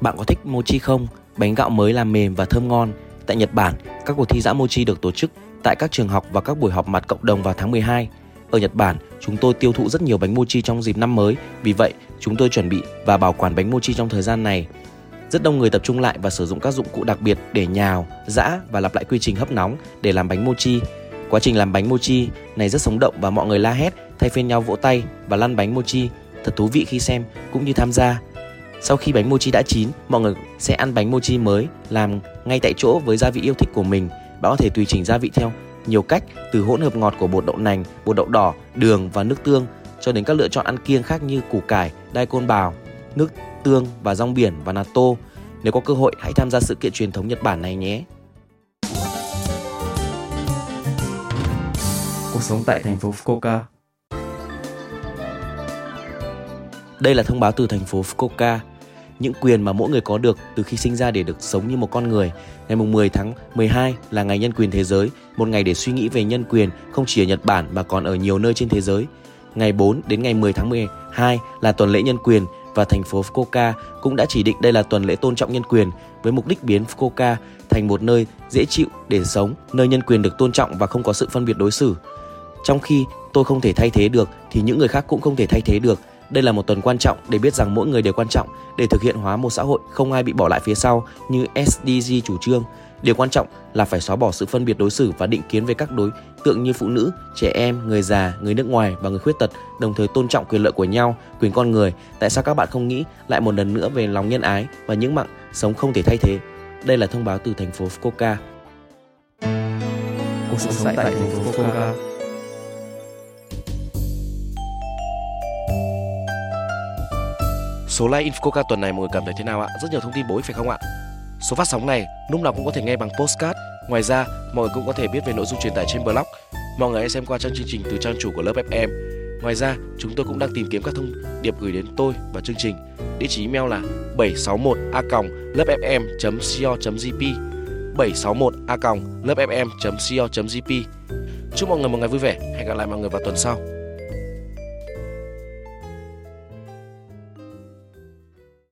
Bạn có thích mochi không? Bánh gạo mới làm mềm và thơm ngon. Tại Nhật Bản, các cuộc thi dã mochi được tổ chức tại các trường học và các buổi họp mặt cộng đồng vào tháng 12. Ở Nhật Bản, chúng tôi tiêu thụ rất nhiều bánh mochi trong dịp năm mới, vì vậy chúng tôi chuẩn bị và bảo quản bánh mochi trong thời gian này. Rất đông người tập trung lại và sử dụng các dụng cụ đặc biệt để nhào, giã và lặp lại quy trình hấp nóng để làm bánh mochi. Quá trình làm bánh mochi này rất sống động và mọi người la hét, thay phiên nhau vỗ tay và lăn bánh mochi. Thật thú vị khi xem cũng như tham gia. Sau khi bánh mochi đã chín, mọi người sẽ ăn bánh mochi mới làm ngay tại chỗ với gia vị yêu thích của mình. Bạn có thể tùy chỉnh gia vị theo nhiều cách từ hỗn hợp ngọt của bột đậu nành, bột đậu đỏ, đường và nước tương cho đến các lựa chọn ăn kiêng khác như củ cải, đai côn bào, nước tương và rong biển và natto. Nếu có cơ hội hãy tham gia sự kiện truyền thống Nhật Bản này nhé. Cuộc sống tại thành phố Fukuoka Đây là thông báo từ thành phố Fukuoka. Những quyền mà mỗi người có được từ khi sinh ra để được sống như một con người. Ngày 10 tháng 12 là ngày nhân quyền thế giới, một ngày để suy nghĩ về nhân quyền không chỉ ở Nhật Bản mà còn ở nhiều nơi trên thế giới. Ngày 4 đến ngày 10 tháng 12 là tuần lễ nhân quyền và thành phố Fukuoka cũng đã chỉ định đây là tuần lễ tôn trọng nhân quyền với mục đích biến Fukuoka thành một nơi dễ chịu để sống, nơi nhân quyền được tôn trọng và không có sự phân biệt đối xử. Trong khi tôi không thể thay thế được thì những người khác cũng không thể thay thế được đây là một tuần quan trọng để biết rằng mỗi người đều quan trọng để thực hiện hóa một xã hội không ai bị bỏ lại phía sau như SDG chủ trương. Điều quan trọng là phải xóa bỏ sự phân biệt đối xử và định kiến về các đối tượng như phụ nữ, trẻ em, người già, người nước ngoài và người khuyết tật, đồng thời tôn trọng quyền lợi của nhau, quyền con người. Tại sao các bạn không nghĩ lại một lần nữa về lòng nhân ái và những mạng sống không thể thay thế? Đây là thông báo từ thành phố Fukuoka. Cuộc sống tại thành phố Fukuoka Số like Infoca tuần này mọi người cảm thấy thế nào ạ? Rất nhiều thông tin bổ ích phải không ạ? Số phát sóng này lúc nào cũng có thể nghe bằng postcard. Ngoài ra, mọi người cũng có thể biết về nội dung truyền tải trên blog. Mọi người hãy xem qua trang chương trình từ trang chủ của lớp FM. Ngoài ra, chúng tôi cũng đang tìm kiếm các thông điệp gửi đến tôi và chương trình. Địa chỉ email là 761a.lớpfm.co.jp 761a.lớpfm.co.jp Chúc mọi người một ngày vui vẻ. Hẹn gặp lại mọi người vào tuần sau.